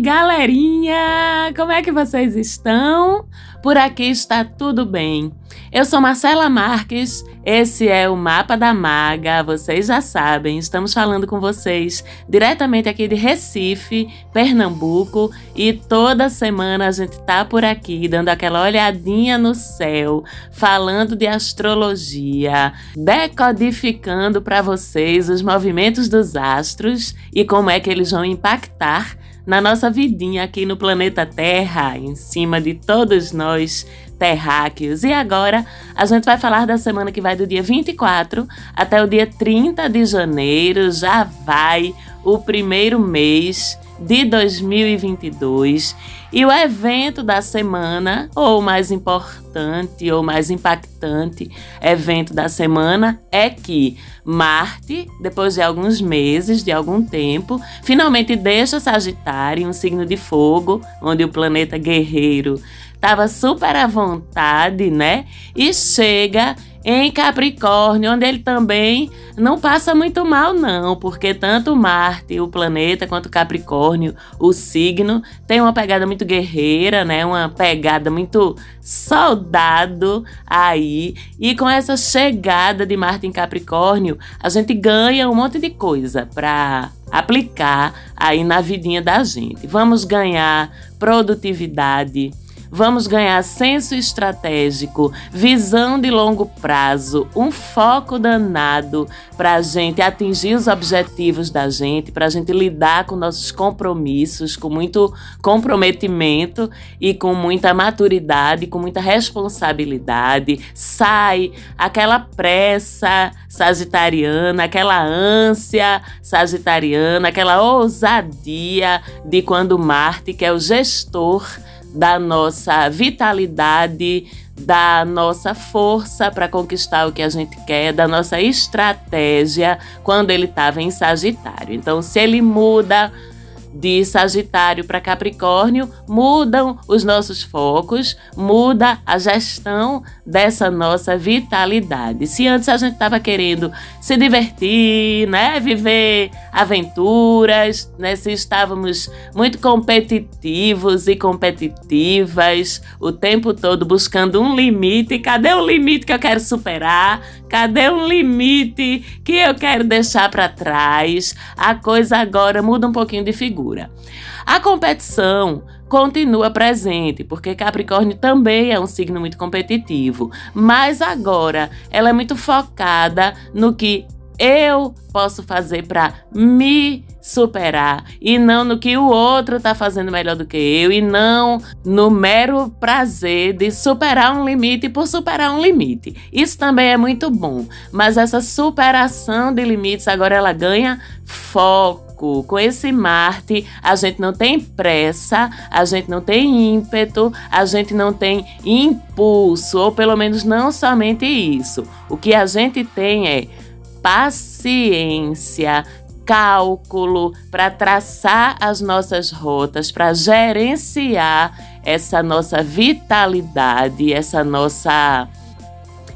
Galerinha, como é que vocês estão? Por aqui está tudo bem. Eu sou Marcela Marques, esse é o Mapa da Maga, vocês já sabem, estamos falando com vocês diretamente aqui de Recife, Pernambuco, e toda semana a gente tá por aqui dando aquela olhadinha no céu, falando de astrologia, decodificando para vocês os movimentos dos astros e como é que eles vão impactar na nossa vidinha aqui no planeta Terra, em cima de todos nós terráqueos. E agora a gente vai falar da semana que vai do dia 24 até o dia 30 de janeiro. Já vai o primeiro mês de 2022 e o evento da semana, ou mais importante ou mais impactante evento da semana é que Marte, depois de alguns meses, de algum tempo, finalmente deixa Sagitário, um signo de fogo, onde o planeta guerreiro estava super à vontade, né? E chega em Capricórnio, onde ele também não passa muito mal, não, porque tanto Marte, o planeta, quanto Capricórnio, o signo, tem uma pegada muito guerreira, né? Uma pegada muito soldado aí. E com essa chegada de Marte em Capricórnio, a gente ganha um monte de coisa para aplicar aí na vidinha da gente. Vamos ganhar produtividade Vamos ganhar senso estratégico, visão de longo prazo, um foco danado para a gente atingir os objetivos da gente, para a gente lidar com nossos compromissos, com muito comprometimento e com muita maturidade, com muita responsabilidade. Sai aquela pressa sagitariana, aquela ânsia sagitariana, aquela ousadia de quando Marte, que é o gestor, da nossa vitalidade, da nossa força para conquistar o que a gente quer, da nossa estratégia quando ele estava em Sagitário. Então, se ele muda de Sagitário para Capricórnio mudam os nossos focos, muda a gestão dessa nossa vitalidade. Se antes a gente estava querendo se divertir, né, viver aventuras, né, se estávamos muito competitivos e competitivas o tempo todo buscando um limite, cadê o limite que eu quero superar? Cadê um limite que eu quero deixar para trás? A coisa agora muda um pouquinho de figura. A competição continua presente, porque Capricórnio também é um signo muito competitivo, mas agora ela é muito focada no que eu posso fazer para me superar e não no que o outro está fazendo melhor do que eu e não no mero prazer de superar um limite por superar um limite. Isso também é muito bom, mas essa superação de limites agora ela ganha foco com esse Marte, a gente não tem pressa, a gente não tem ímpeto, a gente não tem impulso, ou pelo menos não somente isso. O que a gente tem é paciência, cálculo para traçar as nossas rotas, para gerenciar essa nossa vitalidade, essa nossa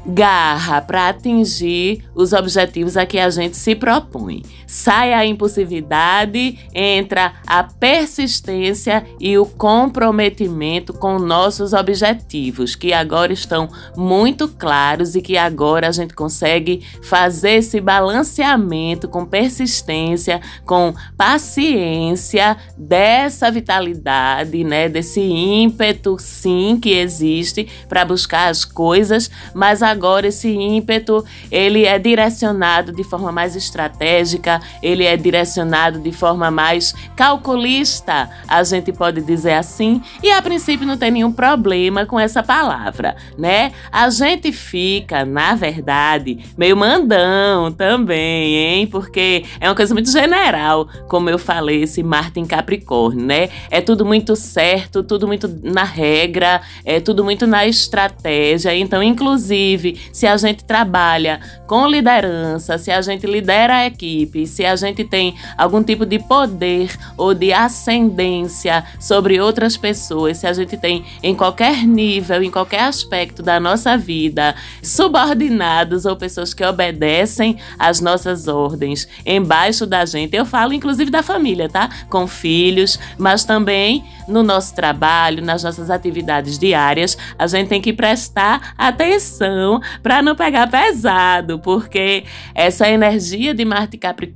garra para atingir os objetivos a que a gente se propõe. Sai a impulsividade, entra a persistência e o comprometimento com nossos objetivos, que agora estão muito claros e que agora a gente consegue fazer esse balanceamento com persistência, com paciência dessa vitalidade, né, desse ímpeto sim que existe para buscar as coisas, mas agora esse ímpeto, ele é direcionado de forma mais estratégica, ele é direcionado de forma mais calculista, a gente pode dizer assim, e a princípio não tem nenhum problema com essa palavra, né? A gente fica, na verdade, meio mandão também, hein? Porque é uma coisa muito general, como eu falei, esse Marte em Capricórnio, né? É tudo muito certo, tudo muito na regra, é tudo muito na estratégia. Então, inclusive, se a gente trabalha com liderança, se a gente lidera a equipe, se a gente tem algum tipo de poder ou de ascendência sobre outras pessoas, se a gente tem em qualquer nível, em qualquer aspecto da nossa vida, subordinados ou pessoas que obedecem às nossas ordens embaixo da gente. Eu falo inclusive da família, tá? Com filhos, mas também no nosso trabalho, nas nossas atividades diárias, a gente tem que prestar atenção para não pegar pesado, porque essa energia de Marte Capricórnio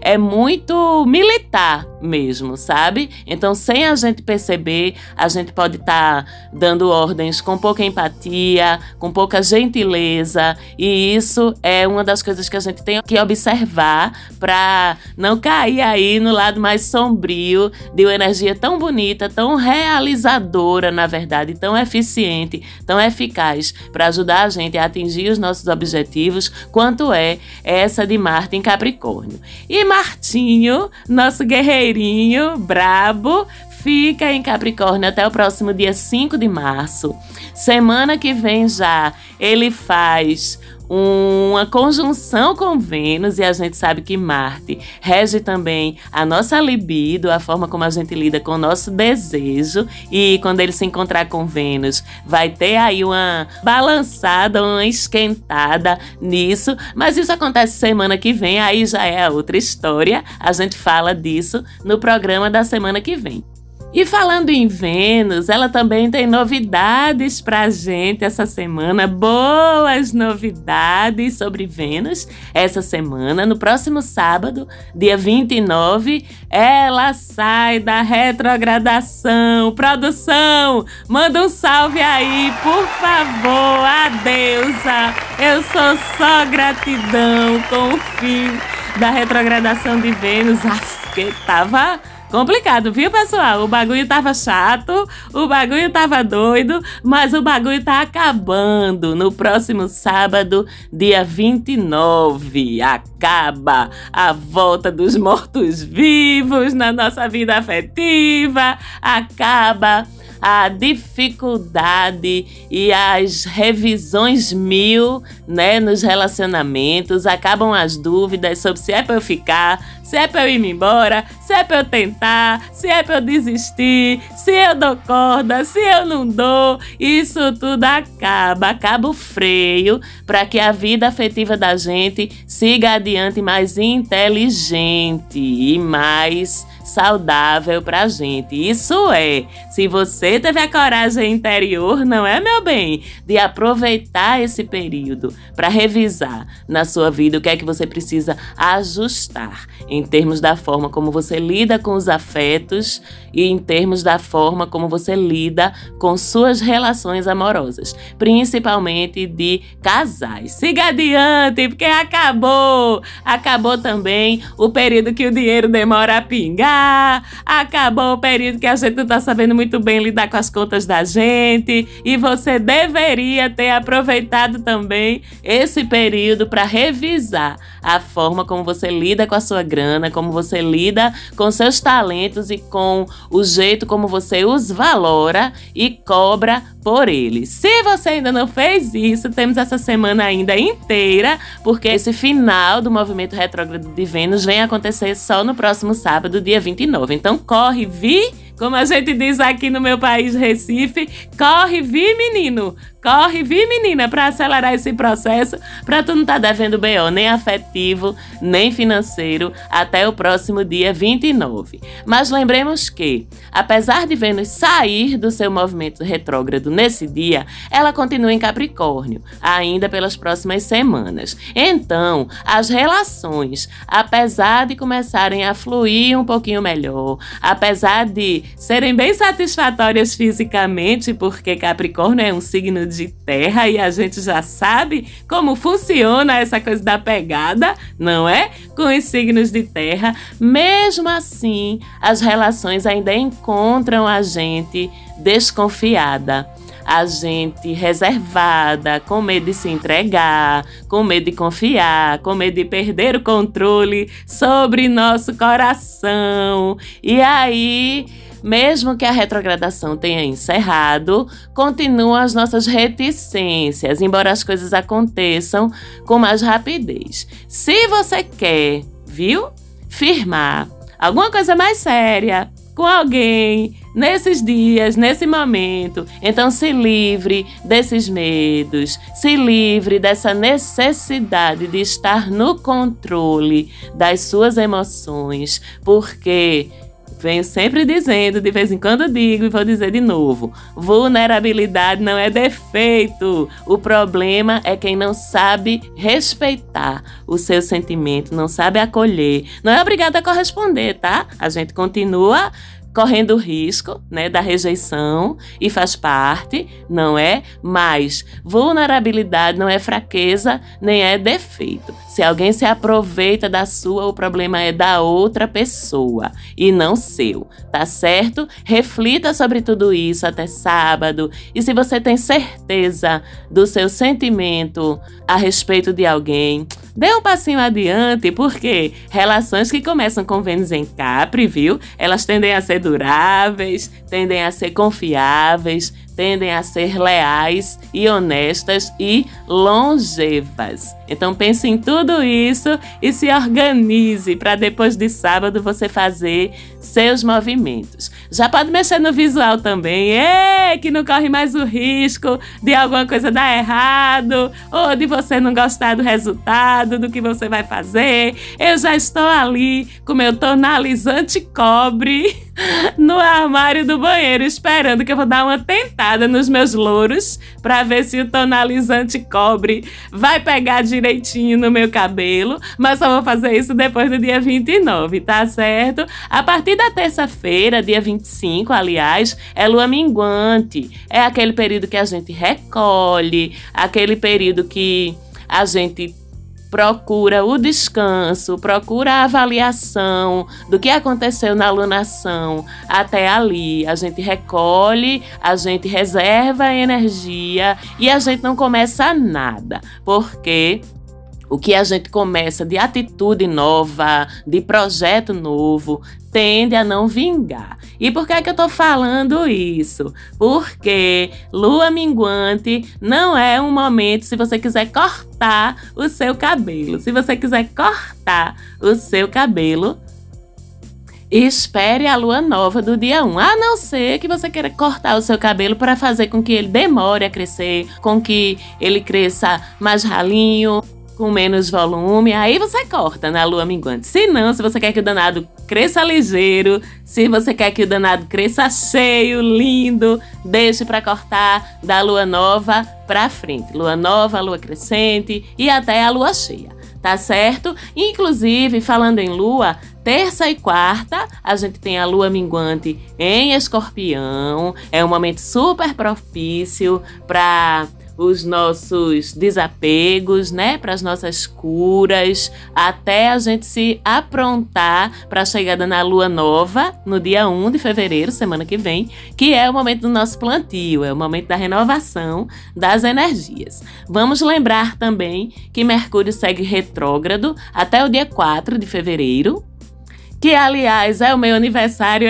é muito militar mesmo, sabe? Então, sem a gente perceber, a gente pode estar tá dando ordens com pouca empatia, com pouca gentileza, e isso é uma das coisas que a gente tem que observar para não cair aí no lado mais sombrio de uma energia tão bonita, tão realizadora, na verdade, tão eficiente, tão eficaz para ajudar a gente a atingir os nossos objetivos, quanto é essa de Marte em Capricórnio. E Martinho, nosso guerreirinho brabo, fica em Capricórnio até o próximo dia 5 de março. Semana que vem já ele faz uma conjunção com Vênus e a gente sabe que Marte rege também a nossa libido, a forma como a gente lida com o nosso desejo e quando ele se encontrar com Vênus vai ter aí uma balançada, uma esquentada nisso, mas isso acontece semana que vem, aí já é outra história. A gente fala disso no programa da semana que vem. E falando em Vênus, ela também tem novidades pra gente essa semana, boas novidades sobre Vênus essa semana. No próximo sábado, dia 29, ela sai da retrogradação. Produção, manda um salve aí, por favor, a deusa. Eu sou só gratidão com o fim da retrogradação de Vênus. Aff, que tava Complicado, viu, pessoal? O bagulho tava chato, o bagulho tava doido, mas o bagulho tá acabando. No próximo sábado, dia 29, acaba a volta dos mortos-vivos na nossa vida afetiva, acaba a dificuldade e as revisões mil, né, nos relacionamentos, acabam as dúvidas sobre se é para eu ficar, se é para eu ir embora, se é para eu tentar, se é para eu desistir, se eu dou corda, se eu não dou, isso tudo acaba, acaba o freio para que a vida afetiva da gente siga adiante mais inteligente e mais saudável pra gente. Isso é, se você teve a coragem interior, não é, meu bem, de aproveitar esse período para revisar na sua vida o que é que você precisa ajustar em termos da forma como você lida com os afetos e em termos da forma como você lida com suas relações amorosas, principalmente de casais. Siga adiante, porque acabou! Acabou também o período que o dinheiro demora a pingar, acabou o período que a gente não está sabendo muito bem lidar com as contas da gente. E você deveria ter aproveitado também esse período para revisar a forma como você lida com a sua grana, como você lida com seus talentos e com o jeito como você os valora e cobra por eles. Se você ainda não fez isso, temos essa semana ainda inteira, porque esse final do movimento retrógrado de Vênus vem acontecer só no próximo sábado, dia 29. Então corre, vi como a gente diz aqui no meu país, Recife, corre, vi, menino. Corre, vi, menina, para acelerar esse processo, para tu não estar tá devendo BO nem afetivo, nem financeiro, até o próximo dia 29. Mas lembremos que, apesar de Vênus sair do seu movimento retrógrado nesse dia, ela continua em Capricórnio, ainda pelas próximas semanas. Então, as relações, apesar de começarem a fluir um pouquinho melhor, apesar de serem bem satisfatórias fisicamente, porque Capricórnio é um signo de terra e a gente já sabe como funciona essa coisa da pegada, não é? Com os signos de terra. Mesmo assim, as relações ainda encontram a gente desconfiada a gente reservada, com medo de se entregar, com medo de confiar, com medo de perder o controle sobre nosso coração. E aí mesmo que a retrogradação tenha encerrado, continuam as nossas reticências, embora as coisas aconteçam com mais rapidez. Se você quer viu? Firmar alguma coisa mais séria com alguém nesses dias, nesse momento. Então se livre desses medos, se livre dessa necessidade de estar no controle das suas emoções, porque Venho sempre dizendo, de vez em quando digo e vou dizer de novo: vulnerabilidade não é defeito. O problema é quem não sabe respeitar o seu sentimento, não sabe acolher. Não é obrigado a corresponder, tá? A gente continua correndo o risco né, da rejeição e faz parte, não é? Mas vulnerabilidade não é fraqueza nem é defeito. Se alguém se aproveita da sua, o problema é da outra pessoa e não seu, tá certo? Reflita sobre tudo isso até sábado e se você tem certeza do seu sentimento a respeito de alguém, Dê um passinho adiante, porque relações que começam com Vênus em Capri, viu? Elas tendem a ser duráveis, tendem a ser confiáveis, tendem a ser leais e honestas e longevas. Então pense em tudo isso e se organize para depois de sábado você fazer seus movimentos. Já pode mexer no visual também, é, que não corre mais o risco de alguma coisa dar errado ou de você não gostar do resultado do que você vai fazer. Eu já estou ali com meu tonalizante cobre no armário do banheiro esperando que eu vou dar uma tentada nos meus louros para ver se o tonalizante cobre vai pegar direitinho no meu cabelo, mas só vou fazer isso depois do dia 29, tá certo? A partir da terça-feira, dia 25, aliás, é lua minguante. É aquele período que a gente recolhe, aquele período que a gente procura o descanso, procura a avaliação do que aconteceu na alunação até ali. A gente recolhe, a gente reserva energia e a gente não começa nada, porque o que a gente começa de atitude nova, de projeto novo, tende a não vingar. E por que, é que eu tô falando isso? Porque lua minguante não é um momento se você quiser cortar o seu cabelo. Se você quiser cortar o seu cabelo, Espere a lua nova do dia 1, a não ser que você queira cortar o seu cabelo para fazer com que ele demore a crescer, com que ele cresça mais ralinho, com menos volume, aí você corta na lua minguante. Se não, se você quer que o danado cresça ligeiro, se você quer que o danado cresça cheio, lindo, deixe para cortar da lua nova para frente. Lua nova, lua crescente e até a lua cheia. Tá certo? Inclusive, falando em lua, terça e quarta, a gente tem a lua minguante em escorpião. É um momento super propício para os nossos desapegos, né, para as nossas curas, até a gente se aprontar para a chegada na lua nova, no dia 1 de fevereiro, semana que vem, que é o momento do nosso plantio, é o momento da renovação das energias. Vamos lembrar também que Mercúrio segue retrógrado até o dia 4 de fevereiro, que aliás é o meu aniversário.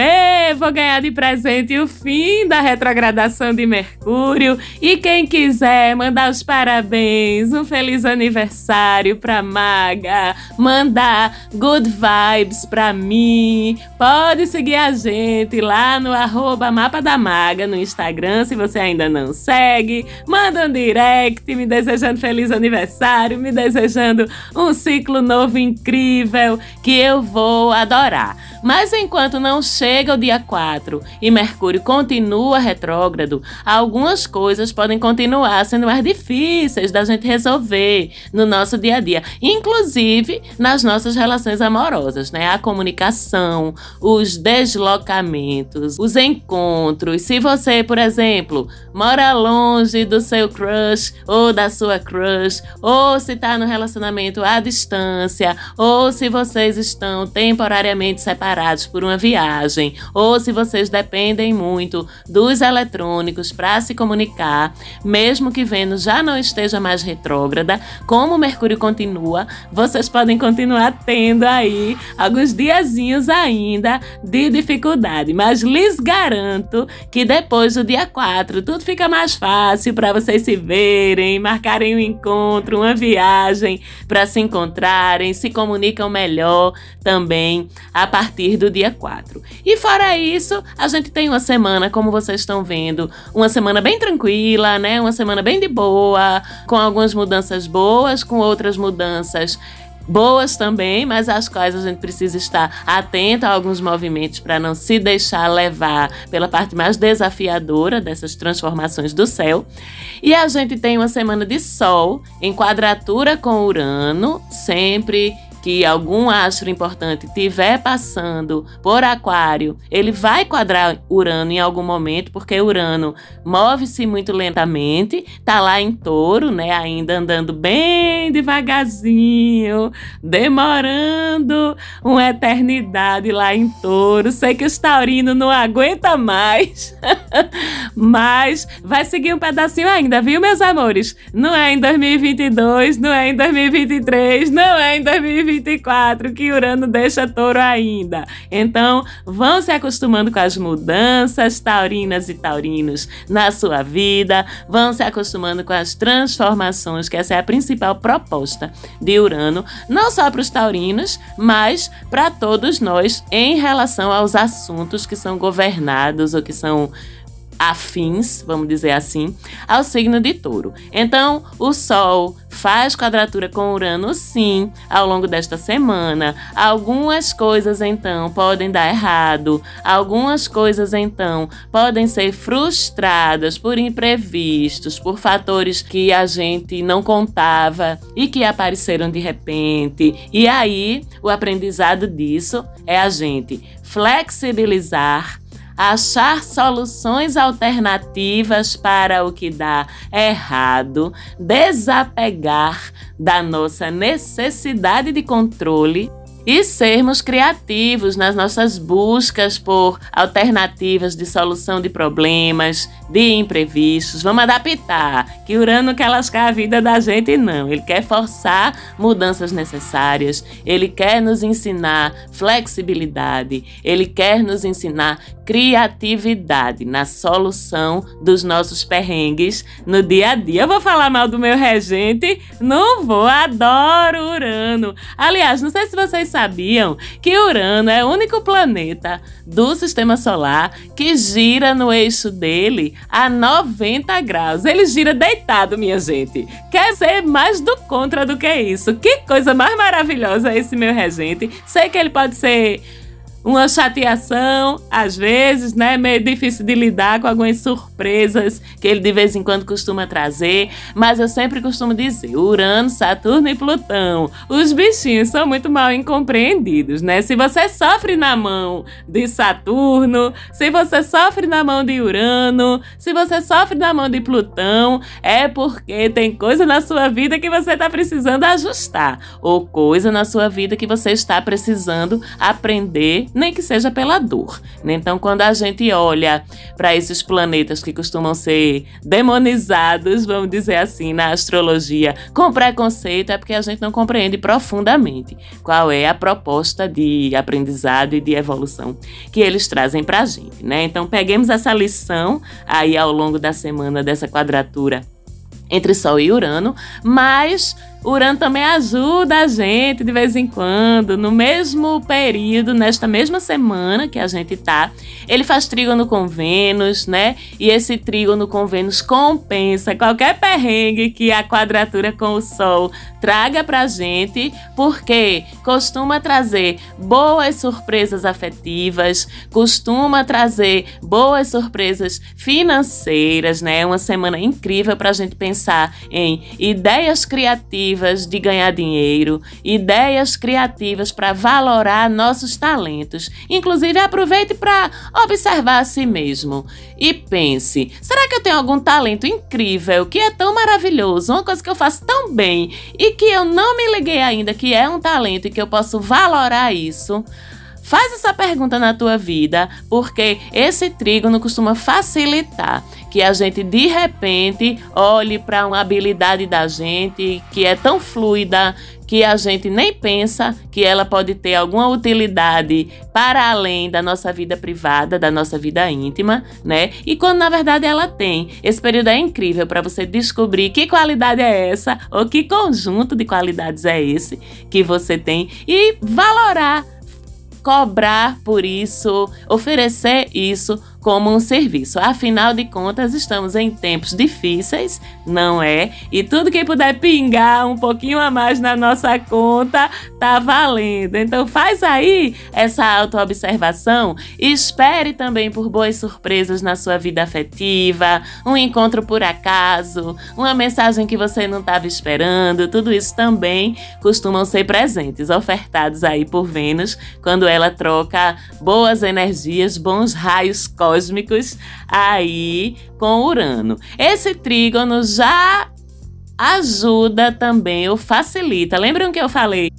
Vou ganhar de presente o fim da retrogradação de Mercúrio. E quem quiser mandar os parabéns, um feliz aniversário pra Maga, mandar good vibes pra mim, pode seguir a gente lá no arroba Mapa da Maga no Instagram, se você ainda não segue. Manda um direct me desejando feliz aniversário, me desejando um ciclo novo incrível que eu vou adorar. Mas enquanto não chega o dia 4 e Mercúrio continua retrógrado, algumas coisas podem continuar sendo mais difíceis da gente resolver no nosso dia a dia, inclusive nas nossas relações amorosas, né? A comunicação, os deslocamentos, os encontros. Se você, por exemplo, mora longe do seu crush ou da sua crush, ou se está no relacionamento à distância, ou se vocês estão temporariamente separados por uma viagem, ou se vocês dependem muito dos eletrônicos para se comunicar, mesmo que Vênus já não esteja mais retrógrada, como Mercúrio continua, vocês podem continuar tendo aí alguns diazinhos ainda de dificuldade, mas lhes garanto que depois do dia 4 tudo fica mais fácil para vocês se verem, marcarem um encontro, uma viagem para se encontrarem, se comunicam melhor também a partir do dia 4. E fora isso, a gente tem uma semana, como vocês estão vendo, uma semana bem tranquila, né? Uma semana bem de boa, com algumas mudanças boas, com outras mudanças boas também, mas às quais a gente precisa estar atento a alguns movimentos para não se deixar levar pela parte mais desafiadora dessas transformações do céu. E a gente tem uma semana de Sol em quadratura com Urano, sempre que algum astro importante estiver passando por Aquário, ele vai quadrar Urano em algum momento, porque Urano move-se muito lentamente, tá lá em Touro, né, ainda andando bem devagarzinho, demorando uma eternidade lá em Touro. Sei que o taurinos não aguenta mais, mas vai seguir um pedacinho ainda, viu, meus amores? Não é em 2022, não é em 2023, não é em 2024 2024 que Urano deixa touro ainda. Então, vão se acostumando com as mudanças taurinas e taurinos na sua vida, vão se acostumando com as transformações, que essa é a principal proposta de Urano, não só para os taurinos, mas para todos nós em relação aos assuntos que são governados ou que são afins, vamos dizer assim, ao signo de Touro. Então, o Sol faz quadratura com Urano, sim, ao longo desta semana. Algumas coisas, então, podem dar errado, algumas coisas, então, podem ser frustradas por imprevistos, por fatores que a gente não contava e que apareceram de repente. E aí, o aprendizado disso é a gente flexibilizar achar soluções alternativas para o que dá errado, desapegar da nossa necessidade de controle e sermos criativos nas nossas buscas por alternativas de solução de problemas, de imprevistos. Vamos adaptar, que Urano quer lascar a vida da gente, não. Ele quer forçar mudanças necessárias, ele quer nos ensinar flexibilidade, ele quer nos ensinar criatividade na solução dos nossos perrengues no dia a dia. Eu vou falar mal do meu regente? Não vou, adoro Urano. Aliás, não sei se vocês sabiam que Urano é o único planeta do sistema solar que gira no eixo dele a 90 graus. Ele gira deitado, minha gente. Quer ser mais do contra do que isso. Que coisa mais maravilhosa esse meu regente. Sei que ele pode ser uma chateação, às vezes, né? Meio difícil de lidar com algumas surpresas que ele de vez em quando costuma trazer. Mas eu sempre costumo dizer: Urano, Saturno e Plutão. Os bichinhos são muito mal incompreendidos, né? Se você sofre na mão de Saturno, se você sofre na mão de Urano, se você sofre na mão de Plutão, é porque tem coisa na sua vida que você está precisando ajustar, ou coisa na sua vida que você está precisando aprender nem que seja pela dor. Né? Então, quando a gente olha para esses planetas que costumam ser demonizados, vamos dizer assim, na astrologia, com preconceito, é porque a gente não compreende profundamente qual é a proposta de aprendizado e de evolução que eles trazem para a gente. Né? Então, peguemos essa lição aí ao longo da semana dessa quadratura entre Sol e Urano, mas Urano também ajuda a gente de vez em quando, no mesmo período, nesta mesma semana que a gente tá. Ele faz trígono com Vênus, né? E esse trígono com Vênus compensa qualquer perrengue que a quadratura com o Sol traga pra gente, porque costuma trazer boas surpresas afetivas, costuma trazer boas surpresas financeiras, né? Uma semana incrível pra gente pensar em ideias criativas criativas de ganhar dinheiro, ideias criativas para valorar nossos talentos. Inclusive, aproveite para observar a si mesmo e pense: será que eu tenho algum talento incrível que é tão maravilhoso, uma coisa que eu faço tão bem e que eu não me liguei ainda que é um talento e que eu posso valorar isso? Faz essa pergunta na tua vida, porque esse trígono costuma facilitar que a gente de repente olhe para uma habilidade da gente que é tão fluida que a gente nem pensa que ela pode ter alguma utilidade para além da nossa vida privada, da nossa vida íntima, né? E quando na verdade ela tem. Esse período é incrível para você descobrir que qualidade é essa ou que conjunto de qualidades é esse que você tem e valorar cobrar por isso, oferecer isso como um serviço. Afinal de contas, estamos em tempos difíceis, não é? E tudo que puder pingar um pouquinho a mais na nossa conta tá valendo. Então faz aí essa autoobservação e espere também por boas surpresas na sua vida afetiva, um encontro por acaso, uma mensagem que você não estava esperando, tudo isso também costumam ser presentes ofertados aí por Vênus quando ela troca boas energias, bons raios cósmicos aí com Urano. Esse trígono já ajuda também ou facilita. Lembram que eu falei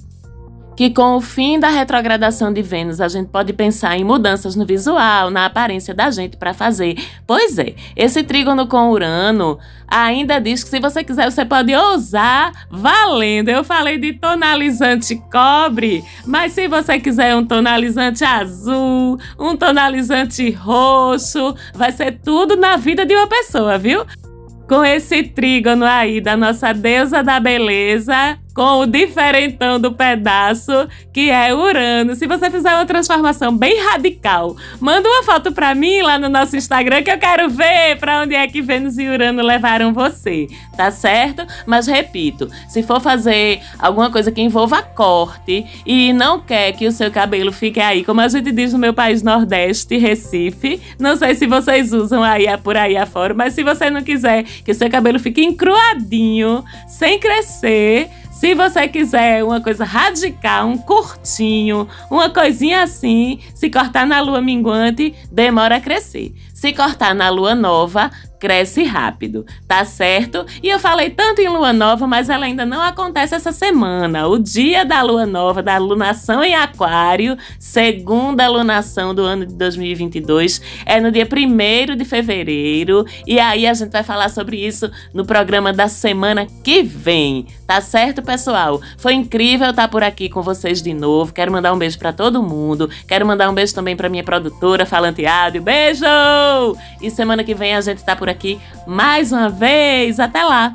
que com o fim da retrogradação de Vênus a gente pode pensar em mudanças no visual, na aparência da gente para fazer. Pois é, esse trígono com Urano ainda diz que se você quiser você pode ousar valendo. Eu falei de tonalizante cobre, mas se você quiser um tonalizante azul, um tonalizante roxo, vai ser tudo na vida de uma pessoa, viu? Com esse trígono aí da nossa deusa da beleza, com o diferentão do pedaço, que é Urano. Se você fizer uma transformação bem radical, manda uma foto para mim lá no nosso Instagram que eu quero ver para onde é que Vênus e Urano levaram você, tá certo? Mas repito, se for fazer alguma coisa que envolva corte e não quer que o seu cabelo fique aí, como a gente diz no meu país Nordeste, Recife, não sei se vocês usam aí por aí afora, mas se você não quiser que o seu cabelo fique encruadinho, sem crescer, se você quiser uma coisa radical, um curtinho, uma coisinha assim, se cortar na lua minguante, demora a crescer. Se cortar na lua nova, cresce rápido, tá certo? E eu falei tanto em lua nova, mas ela ainda não acontece essa semana. O dia da lua nova, da lunação em Aquário, segunda lunação do ano de 2022, é no dia 1 de fevereiro. E aí a gente vai falar sobre isso no programa da semana que vem, tá certo, pessoal? Foi incrível estar por aqui com vocês de novo. Quero mandar um beijo para todo mundo. Quero mandar um beijo também para minha produtora, Falante Áudio. Beijo! E semana que vem a gente tá por aqui mais uma vez. Até lá!